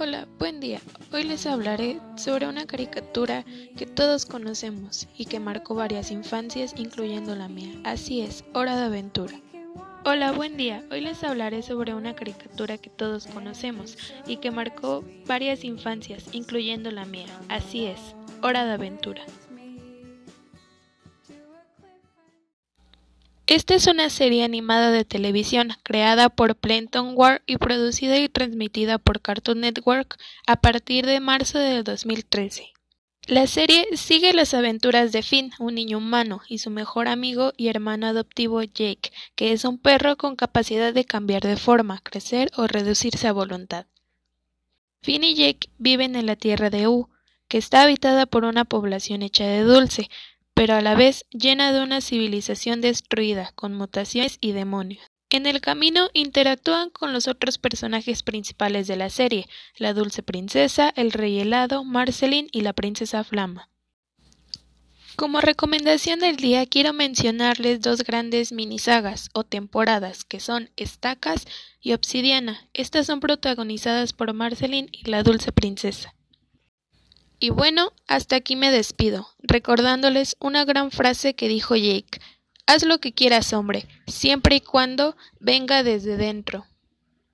Hola, buen día. Hoy les hablaré sobre una caricatura que todos conocemos y que marcó varias infancias, incluyendo la mía. Así es, Hora de Aventura. Hola, buen día. Hoy les hablaré sobre una caricatura que todos conocemos y que marcó varias infancias, incluyendo la mía. Así es, Hora de Aventura. Esta es una serie animada de televisión creada por Ward y producida y transmitida por Cartoon Network a partir de marzo de 2013. La serie sigue las aventuras de Finn, un niño humano, y su mejor amigo y hermano adoptivo Jake, que es un perro con capacidad de cambiar de forma, crecer o reducirse a voluntad. Finn y Jake viven en la tierra de U, que está habitada por una población hecha de dulce, pero a la vez llena de una civilización destruida, con mutaciones y demonios. En el camino interactúan con los otros personajes principales de la serie, la dulce princesa, el rey helado, Marceline y la princesa Flama. Como recomendación del día quiero mencionarles dos grandes minisagas o temporadas que son Estacas y Obsidiana. Estas son protagonizadas por Marceline y la dulce princesa. Y bueno, hasta aquí me despido, recordándoles una gran frase que dijo Jake. Haz lo que quieras, hombre, siempre y cuando venga desde dentro.